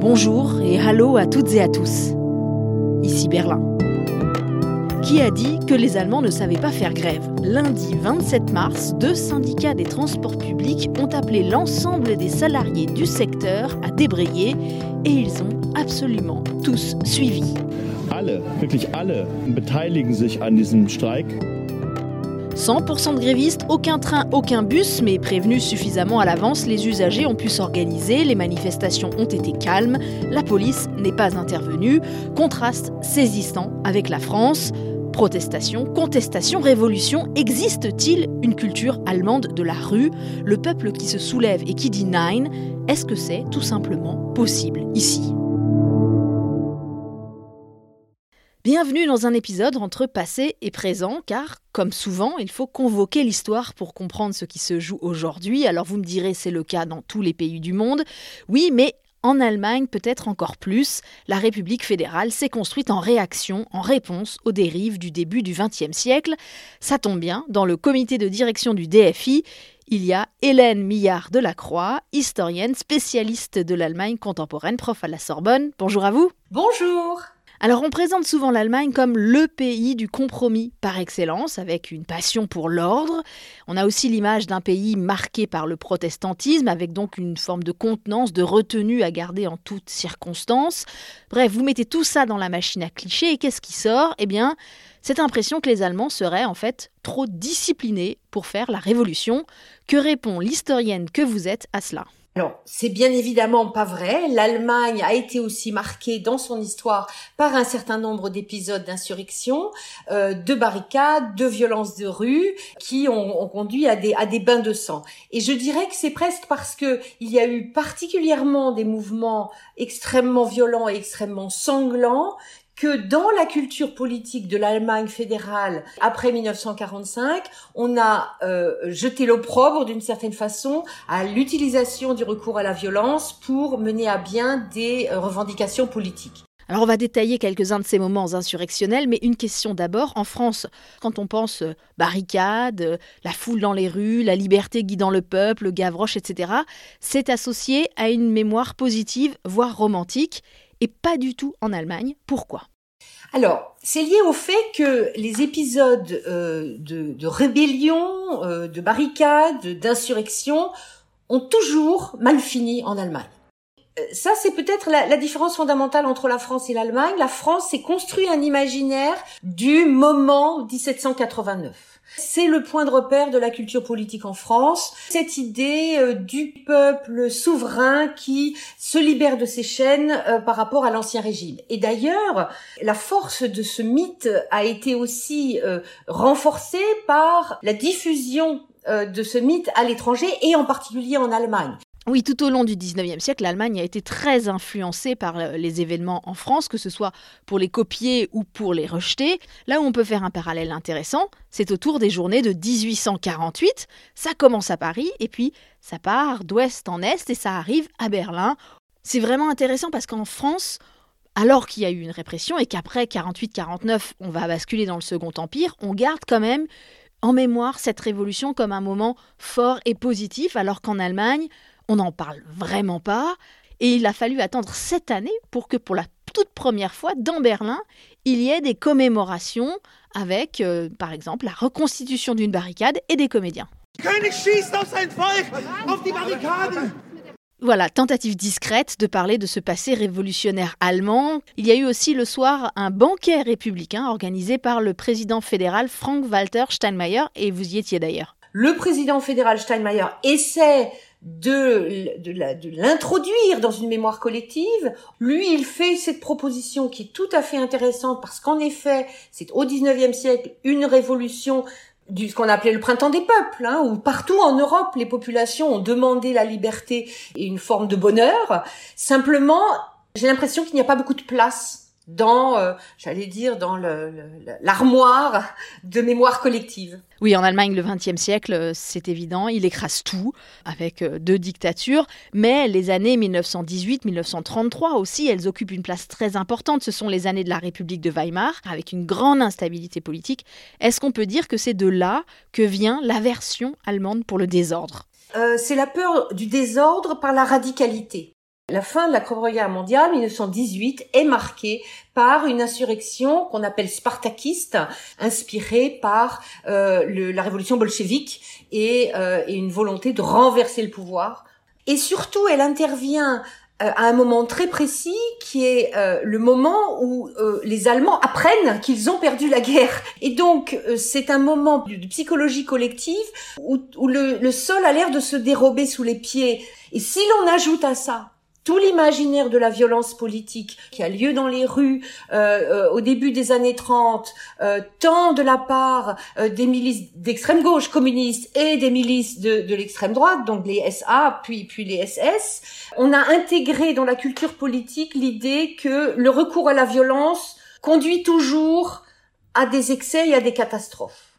Bonjour et hallo à toutes et à tous. Ici Berlin. Qui a dit que les Allemands ne savaient pas faire grève? Lundi 27 mars, deux syndicats des transports publics ont appelé l'ensemble des salariés du secteur à débrayer et ils ont absolument tous suivi. Alle, wirklich alle beteiligen sich an diesem Streik. 100% de grévistes, aucun train, aucun bus, mais prévenus suffisamment à l'avance, les usagers ont pu s'organiser, les manifestations ont été calmes, la police n'est pas intervenue, contraste saisissant avec la France. Protestation, contestation, révolution, existe-t-il une culture allemande de la rue? Le peuple qui se soulève et qui dit Nein, est-ce que c'est tout simplement possible ici? Bienvenue dans un épisode entre passé et présent, car, comme souvent, il faut convoquer l'histoire pour comprendre ce qui se joue aujourd'hui. Alors vous me direz, c'est le cas dans tous les pays du monde. Oui, mais en Allemagne, peut-être encore plus, la République fédérale s'est construite en réaction, en réponse aux dérives du début du XXe siècle. Ça tombe bien, dans le comité de direction du DFI, il y a Hélène Millard de la Croix, historienne, spécialiste de l'Allemagne contemporaine, prof à la Sorbonne. Bonjour à vous. Bonjour. Alors on présente souvent l'Allemagne comme le pays du compromis par excellence, avec une passion pour l'ordre. On a aussi l'image d'un pays marqué par le protestantisme, avec donc une forme de contenance, de retenue à garder en toutes circonstances. Bref, vous mettez tout ça dans la machine à clichés et qu'est-ce qui sort? Eh bien, cette impression que les Allemands seraient en fait trop disciplinés pour faire la révolution. Que répond l'historienne que vous êtes à cela? Alors, c'est bien évidemment pas vrai. L'Allemagne a été aussi marquée dans son histoire par un certain nombre d'épisodes d'insurrection, euh, de barricades, de violences de rue, qui ont, ont, conduit à des, à des bains de sang. Et je dirais que c'est presque parce que il y a eu particulièrement des mouvements extrêmement violents et extrêmement sanglants que dans la culture politique de l'Allemagne fédérale après 1945, on a euh, jeté l'opprobre d'une certaine façon à l'utilisation du recours à la violence pour mener à bien des euh, revendications politiques. Alors on va détailler quelques-uns de ces moments insurrectionnels, mais une question d'abord. En France, quand on pense euh, barricade, la foule dans les rues, la liberté guidant le peuple, Gavroche, etc., c'est associé à une mémoire positive, voire romantique, et pas du tout en Allemagne. Pourquoi? Alors, c'est lié au fait que les épisodes euh, de, rébellion, euh, de barricade, d'insurrection ont toujours mal fini en Allemagne. Euh, ça, c'est peut-être la, la, différence fondamentale entre la France et l'Allemagne. La France s'est construit un imaginaire du moment 1789. C'est le point de repère de la culture politique en France. Cette idée euh, du peuple souverain qui se libère de ses chaînes euh, par rapport à l'ancien régime. Et d'ailleurs, la force de ce mythe a été aussi euh, renforcée par la diffusion de ce mythe à l'étranger et en particulier en Allemagne. Oui, tout au long du 19e siècle, l'Allemagne a été très influencée par euh, les événements en France, que ce soit pour les copier ou pour les rejeter. Là où on peut faire un parallèle intéressant, c'est autour des journées de 1848. Ça commence à Paris et puis ça part d'ouest en est et ça arrive à Berlin. C'est vraiment intéressant parce qu'en France, alors qu'il y a eu une répression et qu'après 48-49, on va basculer dans le Second Empire, on garde quand même en mémoire cette révolution comme un moment fort et positif, alors qu'en Allemagne, on n'en parle vraiment pas. Et il a fallu attendre cette année pour que pour la toute première fois, dans Berlin, il y ait des commémorations avec, euh, par exemple, la reconstitution d'une barricade et des comédiens. Voilà, tentative discrète de parler de ce passé révolutionnaire allemand. Il y a eu aussi le soir un banquet républicain organisé par le président fédéral Frank-Walter Steinmeier, et vous y étiez d'ailleurs. Le président fédéral Steinmeier essaie de, de l'introduire dans une mémoire collective. Lui, il fait cette proposition qui est tout à fait intéressante parce qu'en effet, c'est au 19e siècle une révolution du ce qu'on appelait le printemps des peuples, hein, où partout en Europe, les populations ont demandé la liberté et une forme de bonheur. Simplement, j'ai l'impression qu'il n'y a pas beaucoup de place dans, euh, j'allais dire, dans l'armoire de mémoire collective. Oui, en Allemagne, le XXe siècle, euh, c'est évident, il écrase tout, avec euh, deux dictatures, mais les années 1918-1933 aussi, elles occupent une place très importante. Ce sont les années de la République de Weimar, avec une grande instabilité politique. Est-ce qu'on peut dire que c'est de là que vient l'aversion allemande pour le désordre? C'est la peur du désordre par la radicalité. La fin de la Première Guerre mondiale, 1918, est marquée par une insurrection qu'on appelle spartakiste, inspirée par euh, le, la révolution bolchevique et, euh, et une volonté de renverser le pouvoir. Et surtout, elle intervient euh, à un moment très précis qui est euh, le moment où euh, les Allemands apprennent qu'ils ont perdu la guerre. Et donc c'est un moment de, psychologie collective où, où le, le sol a l'air de se dérober sous les pieds. Et si l'on ajoute à ça tout l'imaginaire de la violence politique qui a lieu dans les rues euh, euh, au début des années 30, euh, tant de la part des milices d'extrême gauche communistes et des milices de, de l'extrême droite, donc les SA puis puis les SS, on a intégré dans la culture politique l'idée que le recours à la violence conduit toujours à des excès et à des catastrophes.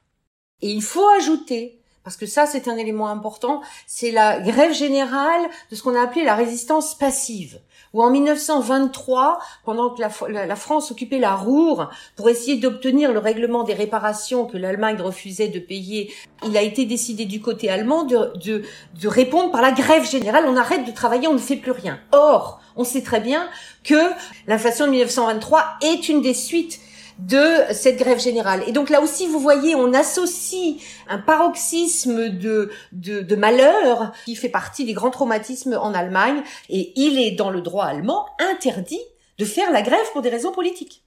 Et il faut ajouter parce que ça c'est un élément important, c'est la grève générale de ce qu'on a appelé la résistance passive, où en 1923, pendant que la, France occupait la Roure pour essayer d'obtenir le règlement des réparations que l'Allemagne refusait de payer, il a été décidé du côté allemand de, de, répondre par la grève générale, on arrête de travailler, on ne fait plus rien. Or, on sait très bien que l'inflation de 1923 est une des suites de cette grève générale. Et donc là aussi, vous voyez, on associe un paroxysme de, de, de, malheur qui fait partie des grands traumatismes en Allemagne. Et il est dans le droit allemand interdit de faire la grève pour des raisons politiques.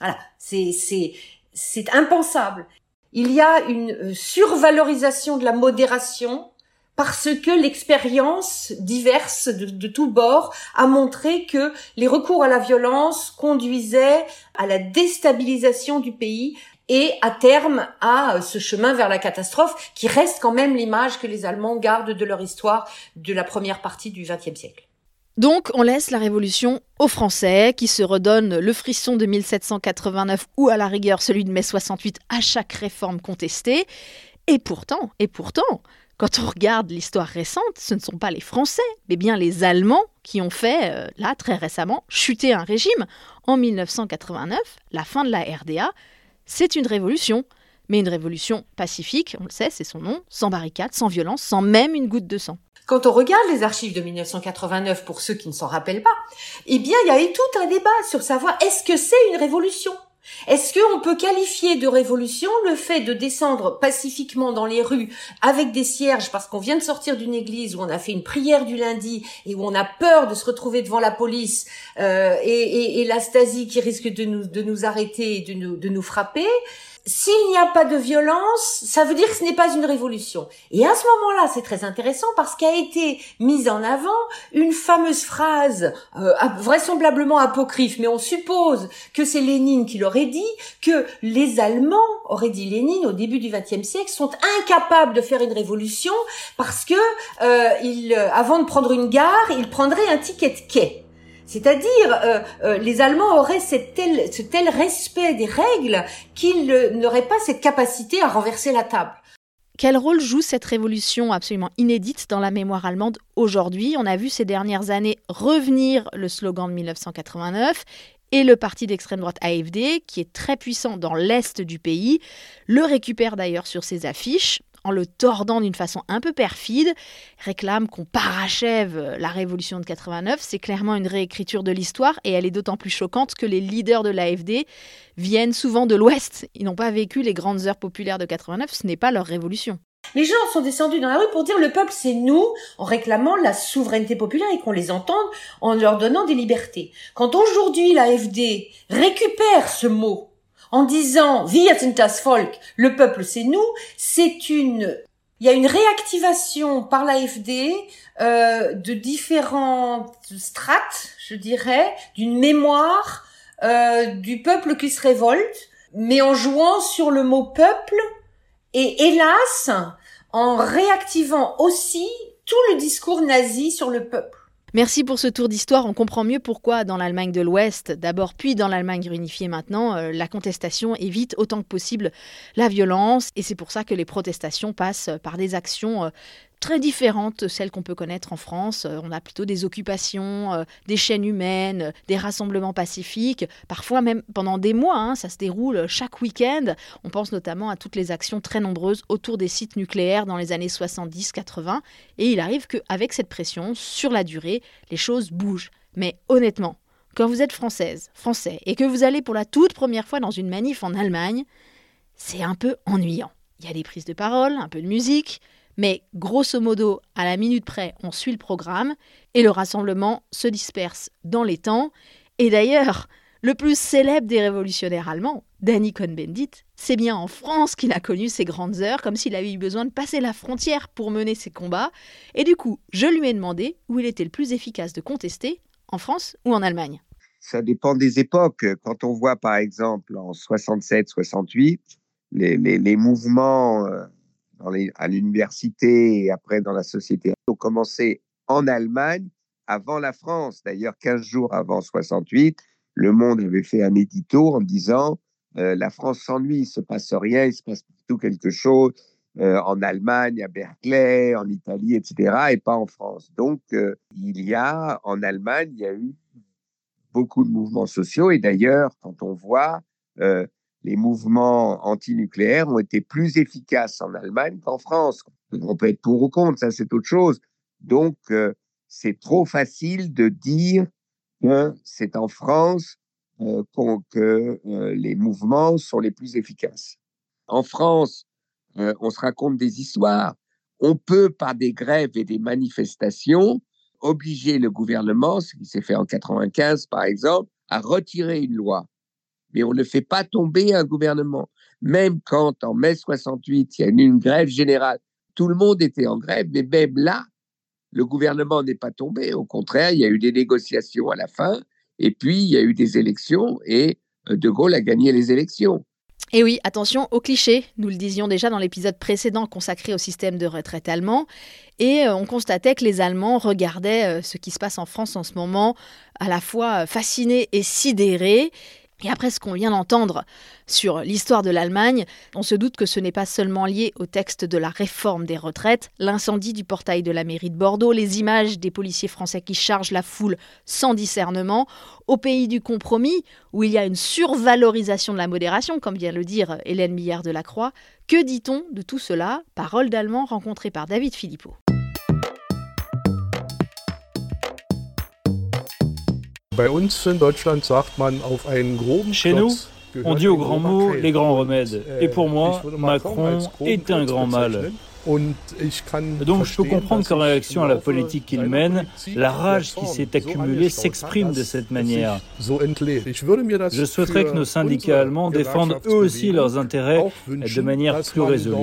Voilà, c'est c'est c'est impensable. Il y a une survalorisation de la modération parce que l'expérience diverse de, tous bords a montré que les recours à la violence conduisaient à la déstabilisation du pays et à terme à ce chemin vers la catastrophe qui reste quand même l'image que les Allemands gardent de leur histoire de la première partie du XXe siècle. Donc on laisse la Révolution aux Français qui se redonnent le frisson de 1789 ou à la rigueur celui de mai 68 à chaque réforme contestée. Et pourtant, et pourtant, quand on regarde l'histoire récente, ce ne sont pas les Français, mais bien les Allemands qui ont fait, euh, là très récemment, chuter un régime. En 1989, la fin de la RDA, c'est une révolution, mais une révolution pacifique, on le sait, c'est son nom, sans barricades, sans violence, sans même une goutte de sang. Quand on regarde les archives de 1989, pour ceux qui ne s'en rappellent pas, eh bien, il y a eu tout un débat sur savoir est-ce que c'est une révolution? Est-ce qu'on peut qualifier de révolution le fait de descendre pacifiquement dans les rues avec des cierges parce qu'on vient de sortir d'une église où on a fait une prière du lundi et où on a peur de se retrouver devant la police euh, et, et, la Stasi qui risque de nous, de nous arrêter et de nous, de nous frapper? S'il n'y a pas de violence, ça veut dire que ce n'est pas une révolution. Et à ce moment-là, c'est très intéressant parce qu'a été mise en avant une fameuse phrase euh, vraisemblablement apocryphe, mais on suppose que c'est Lénine qui l'aurait dit, que les Allemands, aurait dit Lénine au début du XXe siècle, sont incapables de faire une révolution parce que euh, ils, avant de prendre une gare, ils prendraient un ticket de quai. C'est-à-dire, euh, euh, les Allemands auraient ce tel respect des règles qu'ils n'auraient pas cette capacité à renverser la table. Quel rôle joue cette révolution absolument inédite dans la mémoire allemande aujourd'hui? On a vu ces dernières années revenir le slogan de 1989 et le parti d'extrême droite AFD, qui est très puissant dans l'est du pays, le récupère d'ailleurs sur ses affiches en le tordant d'une façon un peu perfide, réclame qu'on parachève la révolution de 89. C'est clairement une réécriture de l'histoire et elle est d'autant plus choquante que les leaders de l'AFD viennent souvent de l'Ouest. Ils n'ont pas vécu les grandes heures populaires de 89, ce n'est pas leur révolution. Les gens sont descendus dans la rue pour dire le peuple c'est nous en réclamant la souveraineté populaire et qu'on les entende en leur donnant des libertés. Quand aujourd'hui l'AFD récupère ce mot en disant Wir sind das le peuple c'est nous, c'est une il y a une réactivation par l'AFD euh, de différentes strates, je dirais, d'une mémoire euh, du peuple qui se révolte, mais en jouant sur le mot peuple et hélas en réactivant aussi tout le discours nazi sur le peuple. Merci pour ce tour d'histoire. On comprend mieux pourquoi dans l'Allemagne de l'Ouest, d'abord, puis dans l'Allemagne réunifiée maintenant, euh, la contestation évite autant que possible la violence. Et c'est pour ça que les protestations passent par des actions euh, très différente de celles qu'on peut connaître en France. Euh, on a plutôt des occupations, euh, des chaînes humaines, des rassemblements pacifiques, parfois même pendant des mois. Hein, ça se déroule chaque week-end. On pense notamment à toutes les actions très nombreuses autour des sites nucléaires dans les années 70-80. Et il arrive qu'avec cette pression, sur la durée, les choses bougent. Mais honnêtement, quand vous êtes française, français, et que vous allez pour la toute première fois dans une manif en Allemagne, c'est un peu ennuyant. Il y a des prises de parole, un peu de musique, mais grosso modo, à la minute près, on suit le programme et le rassemblement se disperse dans les temps. Et d'ailleurs, le plus célèbre des révolutionnaires allemands, Danny Cohn-Bendit, c'est bien en France qu'il a connu ses grandes heures, comme s'il avait eu besoin de passer la frontière pour mener ses combats. Et du coup, je lui ai demandé où il était le plus efficace de contester, en France ou en Allemagne. Ça dépend des époques. Quand on voit par exemple en 67-68, les, les, mouvements à l'université et après dans la société ont commencé en Allemagne avant la France. D'ailleurs, 15 jours avant 68, Le Monde avait fait un édito en disant euh, la France s'ennuie, il se passe rien, il se passe plutôt quelque chose euh, en Allemagne, à Berkeley, en Italie, etc., et pas en France. Donc, euh, il y a en Allemagne, il y a eu beaucoup de mouvements sociaux, et d'ailleurs, quand on voit les mouvements antinucléaires ont été plus efficaces en Allemagne qu'en France. On peut être pour ou contre, ça c'est autre chose. Donc, euh, c'est trop facile de dire que c'est en France euh, que euh, les mouvements sont les plus efficaces. En France, on se raconte des histoires. On peut, par des grèves et des manifestations, obliger le gouvernement, ce qui s'est fait en 95 par exemple, à retirer une loi mais on ne fait pas tomber un gouvernement. Même quand en mai 68, il y a eu une grève générale, tout le monde était en grève, mais même là, le gouvernement n'est pas tombé. Au contraire, il y a eu des négociations à la fin, et puis il y a eu des élections, et euh, De Gaulle a gagné les élections. Et oui, attention aux clichés, nous le disions déjà dans l'épisode précédent consacré au système de retraite allemand, et euh, on constatait que les Allemands regardaient euh, ce qui se passe en France en ce moment à la fois fascinés et sidérés, et après ce qu'on vient d'entendre sur l'histoire de l'Allemagne, on se doute que ce n'est pas seulement lié au texte de la réforme des retraites, l'incendie du portail de la mairie de Bordeaux, les images des policiers français qui chargent la foule sans discernement, au pays du compromis, où il y a une survalorisation de la modération, comme vient le dire Hélène Millard de la Croix. Que dit-on de tout cela? Parole d'Allemand rencontrée par David Philippot. Chez nous, on dit aux grands mots les grands remèdes. Et pour moi, Macron est un grand mal. Donc je peux comprendre qu'en réaction à la politique qu'il mène, la rage qui s'est accumulée s'exprime de cette manière. Je souhaiterais que nos syndicats allemands défendent eux aussi leurs intérêts de manière plus résolue.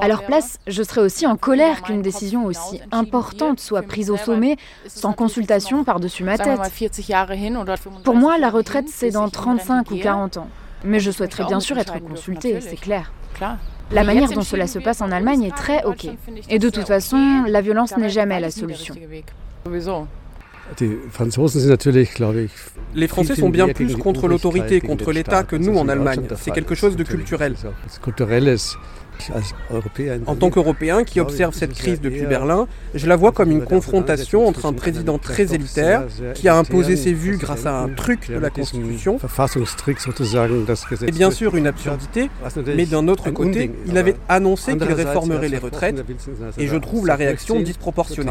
À leur place, je serais aussi en colère qu'une décision aussi importante soit prise au sommet sans consultation par-dessus ma tête. Pour moi, la retraite, c'est dans 35 ou 40 ans. Mais je souhaiterais bien sûr être consultée, c'est clair. La manière dont cela se passe en Allemagne est très OK. Et de toute façon, la violence n'est jamais la solution. Les Français sont bien plus contre l'autorité, contre l'État que nous en Allemagne. C'est quelque chose de culturel. En tant qu'Européen qui observe cette crise depuis Berlin, je la vois comme une confrontation entre un président très élitaire qui a imposé ses vues grâce à un truc de la Constitution. et bien sûr une absurdité, mais d'un autre côté, il avait annoncé qu'il réformerait les retraites et je trouve la réaction disproportionnée.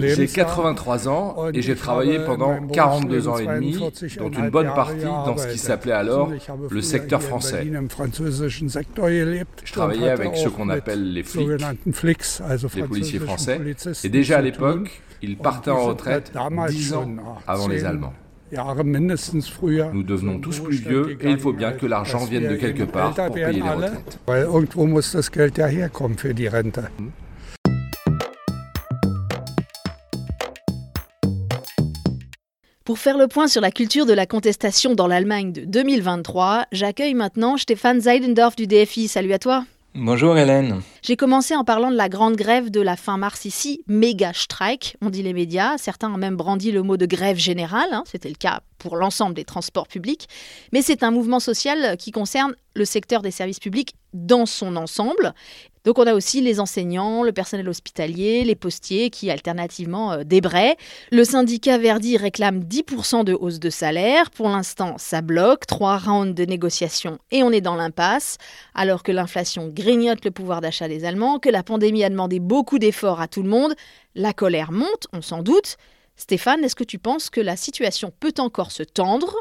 J'ai 83 ans et j'ai travaillé pendant 42 ans et demi, dont une bonne partie dans ce qui s'appelait alors le secteur français. Je travaillais avec ce qu'on appelle les flics, les policiers français, et déjà à l'époque, ils partaient en retraite 10 ans avant les Allemands. Nous devenons tous plus vieux et il faut bien que l'argent vienne de quelque part pour payer les retraites. Pour faire le point sur la culture de la contestation dans l'Allemagne de 2023, j'accueille maintenant Stéphane Zeidendorf du DFI. Salut à toi. Bonjour Hélène. J'ai commencé en parlant de la grande grève de la fin mars ici, méga strike, on dit les médias. Certains ont même brandi le mot de grève générale, hein. c'était le cas pour l'ensemble des transports publics, mais c'est un mouvement social qui concerne le secteur des services publics dans son ensemble. Donc on a aussi les enseignants, le personnel hospitalier, les postiers qui alternativement euh, débraient. Le syndicat Verdi réclame 10% de hausse de salaire. Pour l'instant, ça bloque. Trois rounds de négociations et on est dans l'impasse. Alors que l'inflation grignote le pouvoir d'achat des Allemands, que la pandémie a demandé beaucoup d'efforts à tout le monde, la colère monte, on s'en doute. Stéphane, est-ce que tu penses que la situation peut encore se tendre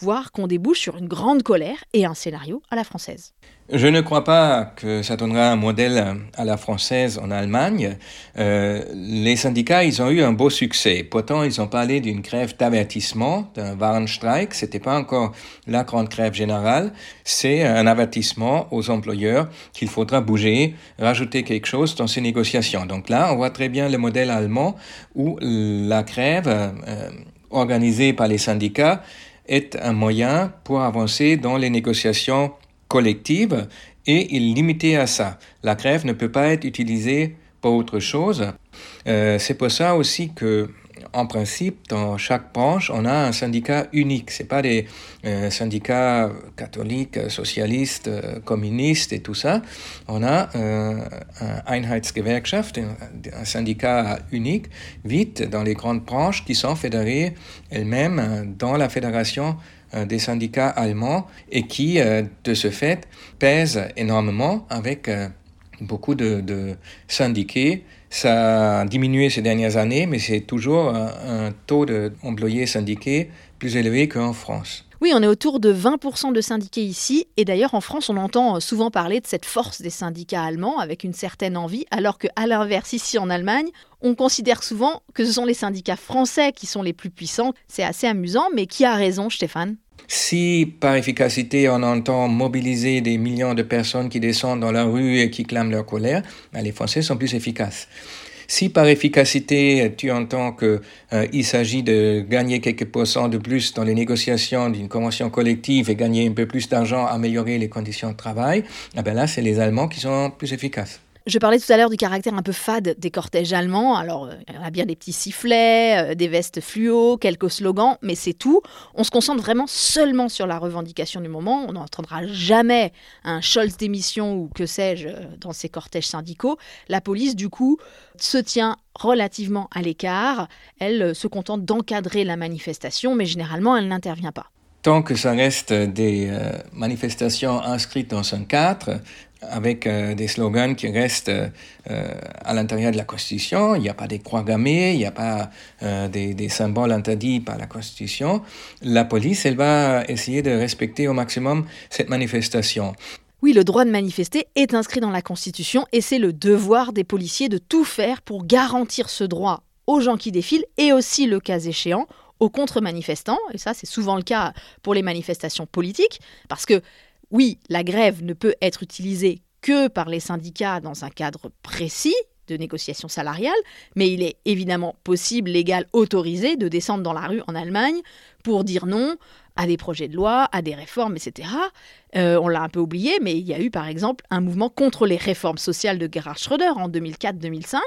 voire qu'on débouche sur une grande colère et un scénario à la française. Je ne crois pas que ça donnera un modèle à la française en Allemagne. Euh, les syndicats, ils ont eu un beau succès. Pourtant, ils ont parlé d'une grève d'avertissement, d'un Warnstreik. C'était pas encore la grande grève générale. C'est un avertissement aux employeurs qu'il faudra bouger, rajouter quelque chose dans ces négociations. Donc là, on voit très bien le modèle allemand où la grève euh, organisée par les syndicats est un moyen pour avancer dans les négociations collectives et il est limité à ça. La grève ne peut pas être utilisée pour autre chose. Euh, c'est pour ça aussi que en principe, dans chaque branche, on a un syndicat unique. Ce pas des euh, syndicats catholiques, socialistes, euh, communistes et tout ça. On a euh, un Einheitsgewerkschaft, un, syndicat unique, vite dans les grandes branches qui sont fédérées elles-mêmes dans la fédération des syndicats allemands et qui, de ce fait, pèsent énormément avec beaucoup de syndiqués ça a diminué ces dernières années, mais c'est toujours un, taux d'employés syndiqués plus élevé qu'en France. Oui, on est autour de 20% de syndiqués ici, et d'ailleurs en France on entend souvent parler de cette force des syndicats allemands avec une certaine envie, alors qu'à l'inverse ici en Allemagne, on considère souvent que ce sont les syndicats français qui sont les plus puissants. C'est assez amusant, mais qui a raison Stéphane? Si par efficacité on entend mobiliser des millions de personnes qui descendent dans la rue et qui clament leur colère, ben, les Français sont plus efficaces. Si par efficacité tu entends qu'il euh, s'agit de gagner quelques pourcents de plus dans les négociations d'une convention collective et gagner un peu plus d'argent, améliorer les conditions de travail, eh ben là c'est les Allemands qui sont plus efficaces. Je parlais tout à l'heure du caractère un peu fade des cortèges allemands. Alors, euh, il y a bien des petits sifflets, euh, des vestes fluo, quelques slogans, mais c'est tout. On se concentre vraiment seulement sur la revendication du moment. On n'entendra jamais un Scholz démission ou que sais-je euh, dans ces cortèges syndicaux. La police, du coup, se tient relativement à l'écart. Elle se contente d'encadrer la manifestation, mais généralement, elle n'intervient pas. Tant que ça reste des manifestations inscrites dans un cadre, avec euh, des slogans qui restent euh, à l'intérieur de la Constitution. Il n'y a pas des croix gammées, il n'y a pas euh, des, des, symboles interdits par la Constitution. La police, elle va essayer de respecter au maximum cette manifestation. Oui, le droit de manifester est inscrit dans la Constitution et c'est le devoir des policiers de tout faire pour garantir ce droit aux gens qui défilent et aussi, le cas échéant, aux contre-manifestants. Et ça, c'est souvent le cas pour les manifestations politiques, parce que oui, la grève ne peut être utilisée que par les syndicats dans un cadre précis de négociation salariale, mais il est évidemment possible, légal, autorisé de descendre dans la rue en Allemagne pour dire non à des projets de loi, à des réformes, etc. Euh, on l'a un peu oublié, mais il y a eu par exemple un mouvement contre les réformes sociales de Gerhard Schröder en 2004-2005,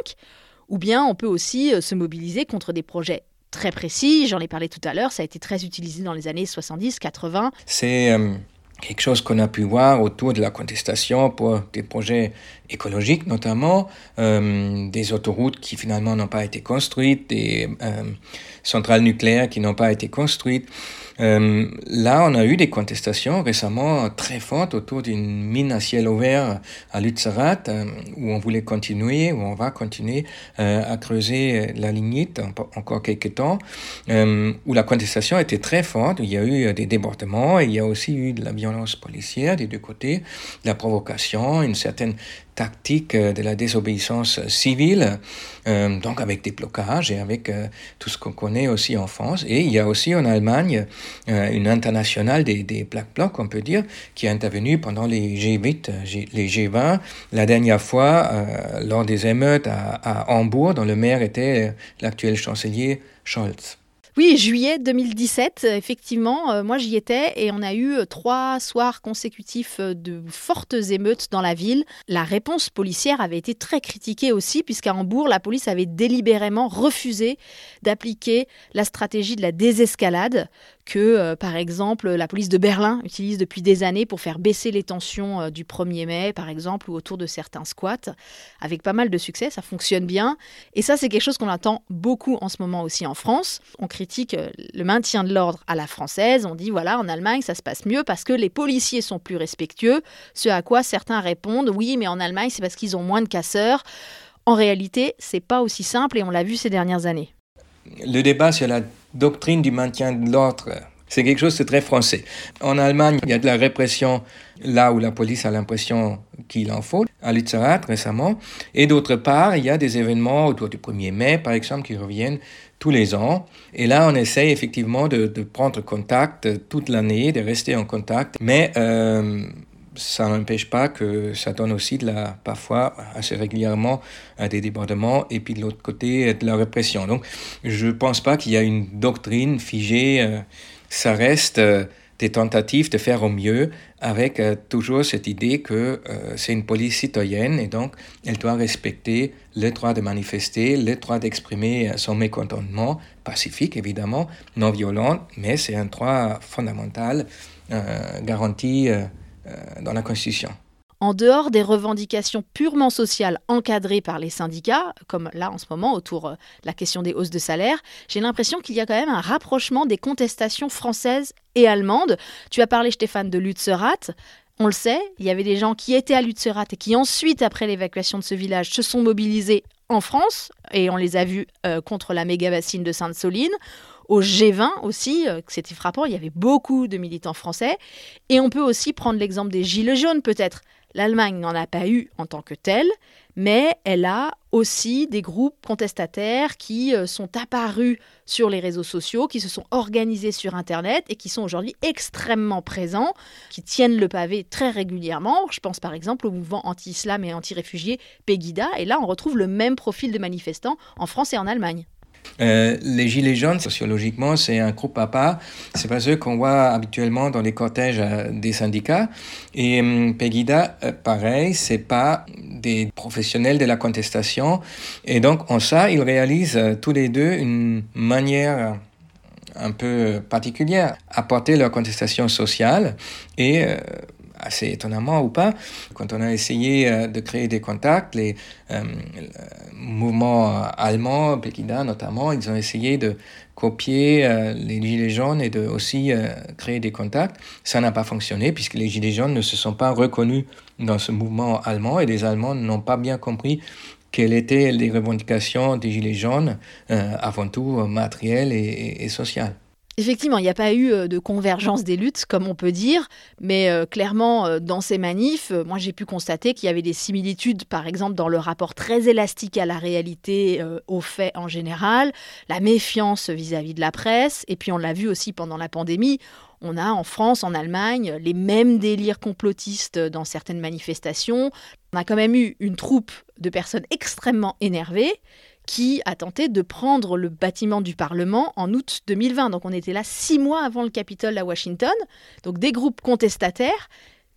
ou bien on peut aussi euh, se mobiliser contre des projets très précis, j'en ai parlé tout à l'heure, ça a été très utilisé dans les années 70-80. C'est... Euh, quelque chose qu'on a pu voir autour de la contestation pour des projets écologiques notamment, euh, des autoroutes qui finalement n'ont pas été construites, des euh, centrales nucléaires qui n'ont pas été construites. Euh, là, on a eu des contestations récemment très fortes autour d'une mine à ciel ouvert à Lützerath, euh, où on voulait continuer, où on va continuer euh, à creuser la lignite encore quelques temps, où la contestation était très forte. Il y a eu des débordements, il y a aussi eu de la violence policière des deux côtés, de la provocation, une certaine tactique euh, de la désobéissance civile, euh, donc avec des blocages et avec euh, tout ce qu'on connaît aussi en France. Et il y a aussi en Allemagne une internationale des, des Black Blocs, on peut dire, qui est intervenue pendant les G8, les G20, la dernière fois lors des émeutes à, à Hambourg, dont le maire était l'actuel chancelier Scholz. Oui, juillet 2017, effectivement, euh, moi j'y étais et on a eu euh, trois soirs consécutifs euh, de fortes émeutes dans la ville. La réponse policière avait été très critiquée aussi, puisqu'à Hambourg, la police avait délibérément refusé d'appliquer la stratégie de la désescalade que, euh, par exemple, la police de Berlin utilise depuis des années pour faire baisser les tensions euh, du 1er mai, par exemple, ou autour de certains squats, avec pas mal de succès, ça fonctionne bien. Et ça, c'est quelque chose qu'on attend beaucoup en ce moment aussi en France. On critique euh, le maintien de l'ordre à la française, on dit, voilà, en Allemagne, ça se passe mieux parce que les policiers sont plus respectueux, ce à quoi certains répondent, oui, mais en Allemagne, c'est parce qu'ils ont moins de casseurs. En réalité, c'est pas aussi simple et on l'a vu ces dernières années. Le débat sur la doctrine du maintien de l'ordre, c'est quelque chose de très français. En Allemagne, il y a de la répression là où la police a l'impression qu'il en faut, à Lützerath récemment. Et d'autre part, il y a des événements autour du 1er mai, par exemple, qui reviennent tous les ans. Et là, on essaye effectivement de, prendre contact toute l'année, de rester en contact. Mais euh, ça n'empêche pas que ça donne aussi de la, parfois assez régulièrement des débordements et puis de l'autre côté de la répression. Donc je ne pense pas qu'il y a une doctrine figée, euh, ça reste euh, des tentatives de faire au mieux avec euh, toujours cette idée que c'est une police citoyenne et donc elle doit respecter le droit de manifester, le droit d'exprimer son mécontentement, pacifique évidemment, non violent, mais c'est un droit fondamental garanti dans la Constitution. En dehors des revendications purement sociales encadrées par les syndicats, comme là en ce moment autour de euh, la question des hausses de salaire, j'ai l'impression qu'il y a quand même un rapprochement des contestations françaises et allemandes. Tu as parlé, Stéphane, de Lützerath. On le sait, il y avait des gens qui étaient à Lützerath et qui ensuite, après l'évacuation de ce village, se sont mobilisés en France, et on les a vus euh, contre la méga bassine de Sainte-Soline au G20 aussi, euh, c'était frappant, il y avait beaucoup de militants français. Et on peut aussi prendre l'exemple des Gilets jaunes peut-être. L'Allemagne n'en a pas eu en tant que telle, mais elle a aussi des groupes contestataires qui euh, sont apparus sur les réseaux sociaux, qui se sont organisés sur Internet et qui sont aujourd'hui extrêmement présents, qui tiennent le pavé très régulièrement. Je pense par exemple au mouvement anti-islam et anti-réfugiés Pegida, et là on retrouve le même profil de manifestants en France et en Allemagne. Euh, les Gilets jaunes, sociologiquement, c'est un groupe à part. C'est pas ceux qu'on voit habituellement dans les cortèges euh, des syndicats. Et hum, Pegida, euh, pareil, c'est pas des professionnels de la contestation. Et donc, en ça, ils réalisent tous les deux une manière un peu particulière à porter leur contestation sociale et assez étonnamment ou pas, quand on a essayé euh, de créer des contacts, les euh, mouvements allemands, Pekida notamment, ils ont essayé de copier euh, les Gilets jaunes et de aussi créer des contacts. Ça n'a pas fonctionné puisque les Gilets jaunes ne se sont pas reconnus dans ce mouvement allemand et les Allemands n'ont pas bien compris quelles étaient les revendications des Gilets jaunes, avant tout matérielles et, et sociales. Effectivement, il n'y a pas eu euh, de convergence des luttes, comme on peut dire, mais euh, clairement, euh, dans ces manifs, moi j'ai pu constater qu'il y avait des similitudes, par exemple, dans le rapport très élastique à la réalité, aux faits en général, la méfiance vis-à-vis de la presse, et puis on l'a vu aussi pendant la pandémie, on a en France, en Allemagne, les mêmes délires complotistes dans certaines manifestations. On a quand même eu une troupe de personnes extrêmement énervées qui a tenté de prendre le bâtiment du Parlement en août 2020. Donc on était là six mois avant le Capitole à Washington. Donc des groupes contestataires,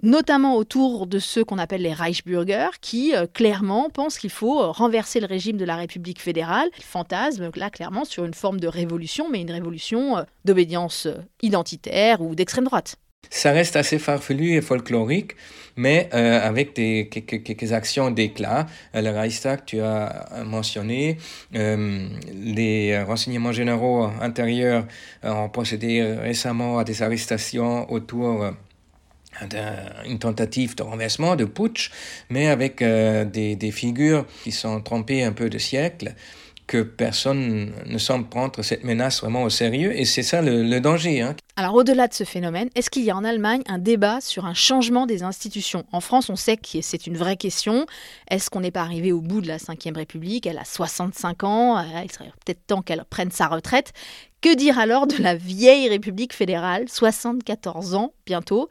notamment autour de ceux qu'on appelle les Reichsbürger, qui euh, clairement pensent qu'il faut euh, renverser le régime de la République fédérale. Ils fantasment là clairement sur une forme de révolution, mais une révolution euh, d'obédience identitaire ou d'extrême droite. Ça reste assez farfelu et folklorique, mais euh, avec des, quelques, actions d'éclat. Euh, le Reichstag, tu as mentionné, euh, les renseignements généraux intérieurs ont procédé récemment à des arrestations autour d'une tentative de renversement, de putsch, mais avec des, figures qui sont trompées un peu de siècle que personne ne semble prendre cette menace vraiment au sérieux, et c'est ça le, danger. Hein. Alors au-delà de ce phénomène, est-ce qu'il y a en Allemagne un débat sur un changement des institutions? En France, on sait que c'est une vraie question. Est-ce qu'on n'est pas arrivé au bout de la Ve République? Elle a 65 ans, euh, il serait peut-être temps qu'elle prenne sa retraite. Que dire alors de la vieille République fédérale, 74 ans bientôt?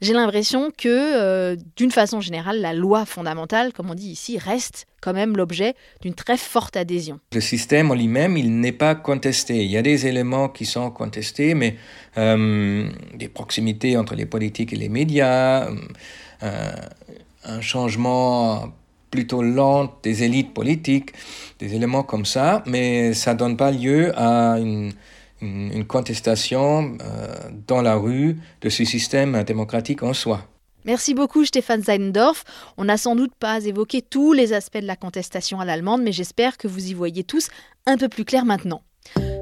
J'ai l'impression que, euh, d'une façon générale, la loi fondamentale, comme on dit ici, reste quand même l'objet d'une très forte adhésion. Le système en lui-même, il n'est pas contesté. Il y a des éléments qui sont contestés, mais euh, des proximités entre les politiques et les médias, euh, un changement plutôt lent des élites politiques, des éléments comme ça, mais ça ne donne pas lieu à une contestation dans la rue de ce système démocratique en soi. Merci beaucoup Stéphane Zeindorf. On n'a sans doute pas évoqué tous les aspects de la contestation à l'allemande, mais j'espère que vous y voyez tous un peu plus clair maintenant.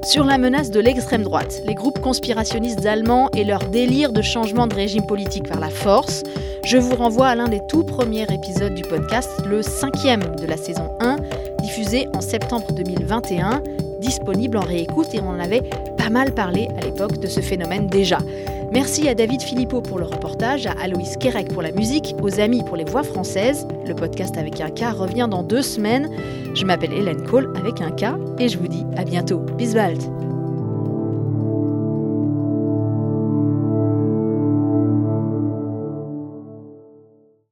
Sur la menace de l'extrême droite, les groupes conspirationnistes allemands et leur délire de changement de régime politique par la force, je vous renvoie à l'un des tout premiers épisodes du podcast, le cinquième de la saison 1, diffusé en septembre 2021, disponible en réécoute et on en avait pas mal parlé à l'époque de ce phénomène déjà. Merci à David Philippot pour le reportage, à Aloïs Kerek pour la musique, aux amis pour les voix françaises. Le podcast avec un K revient dans deux semaines. Je m'appelle Hélène Cole avec un K et je vous dis à bientôt. Bis bald